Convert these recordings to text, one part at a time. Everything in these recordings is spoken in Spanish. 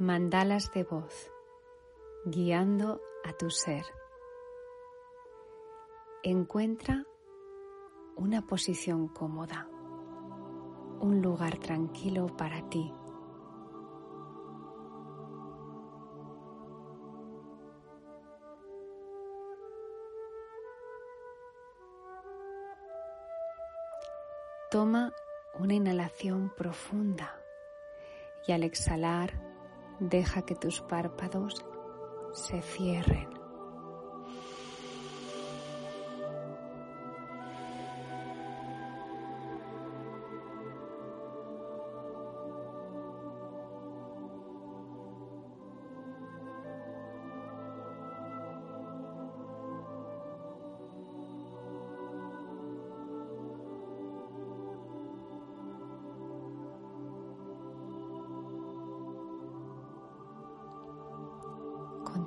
Mandalas de voz, guiando a tu ser. Encuentra una posición cómoda, un lugar tranquilo para ti. Toma una inhalación profunda y al exhalar deja que tus párpados se cierren.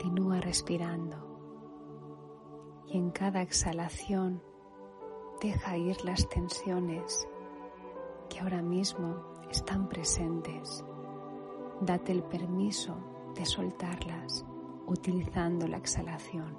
Continúa respirando y en cada exhalación deja ir las tensiones que ahora mismo están presentes. Date el permiso de soltarlas utilizando la exhalación.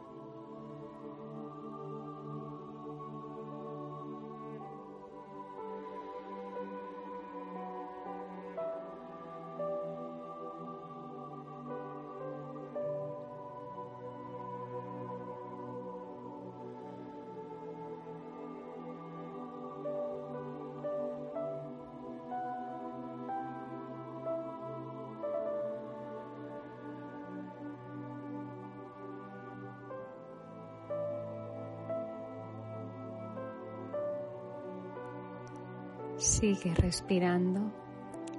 Sigue respirando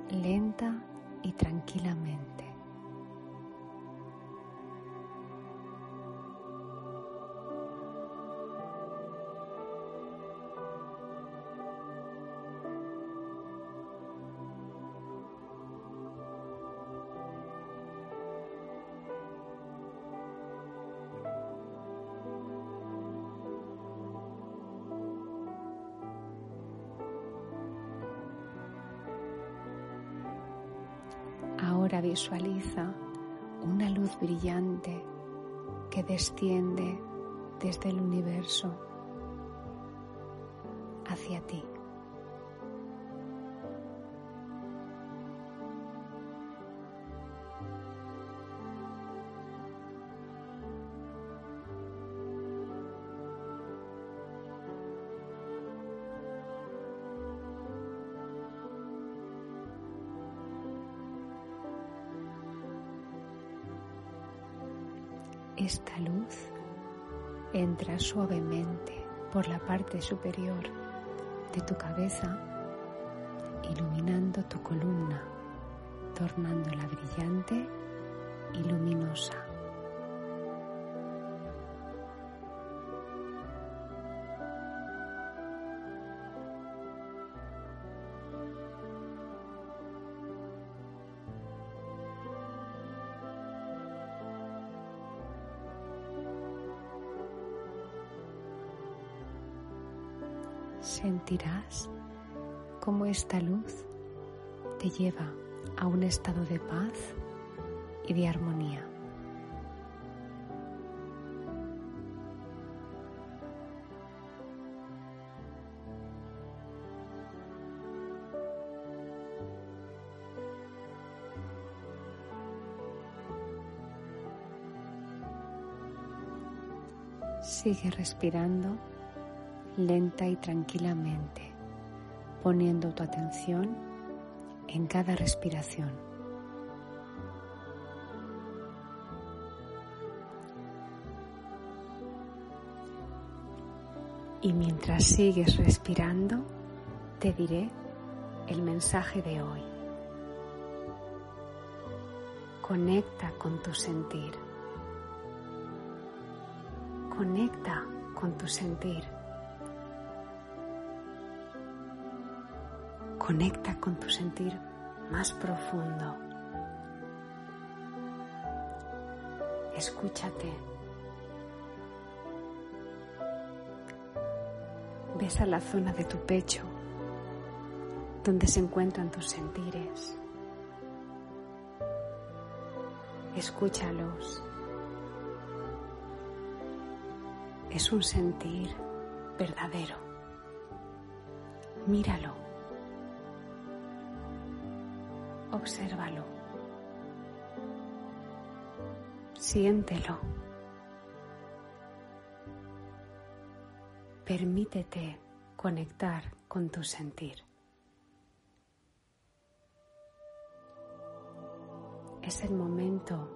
lenta y tranquilamente. Visualiza una luz brillante que desciende desde el universo hacia ti. Esta luz entra suavemente por la parte superior de tu cabeza, iluminando tu columna, tornándola brillante y luminosa. Sentirás cómo esta luz te lleva a un estado de paz y de armonía. Sigue respirando lenta y tranquilamente, poniendo tu atención en cada respiración. Y mientras sigues respirando, te diré el mensaje de hoy. Conecta con tu sentir. Conecta con tu sentir. Conecta con tu sentir más profundo. Escúchate. Besa la zona de tu pecho donde se encuentran tus sentires. Escúchalos. Es un sentir verdadero. Míralo. Obsérvalo. Siéntelo. Permítete conectar con tu sentir. Es el momento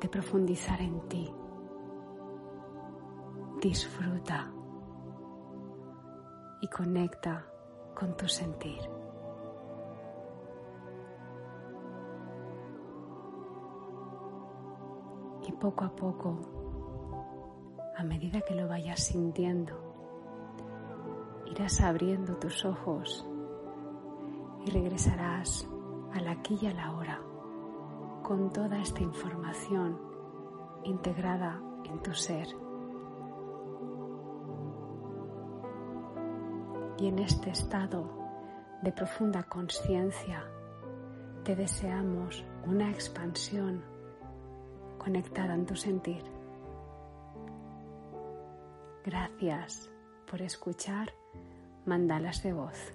de profundizar en ti. Disfruta y conecta con tu sentir. Poco a poco, a medida que lo vayas sintiendo, irás abriendo tus ojos y regresarás al aquí y a la hora con toda esta información integrada en tu ser. Y en este estado de profunda conciencia te deseamos una expansión conectada en tu sentir. Gracias por escuchar mandalas de voz.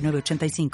85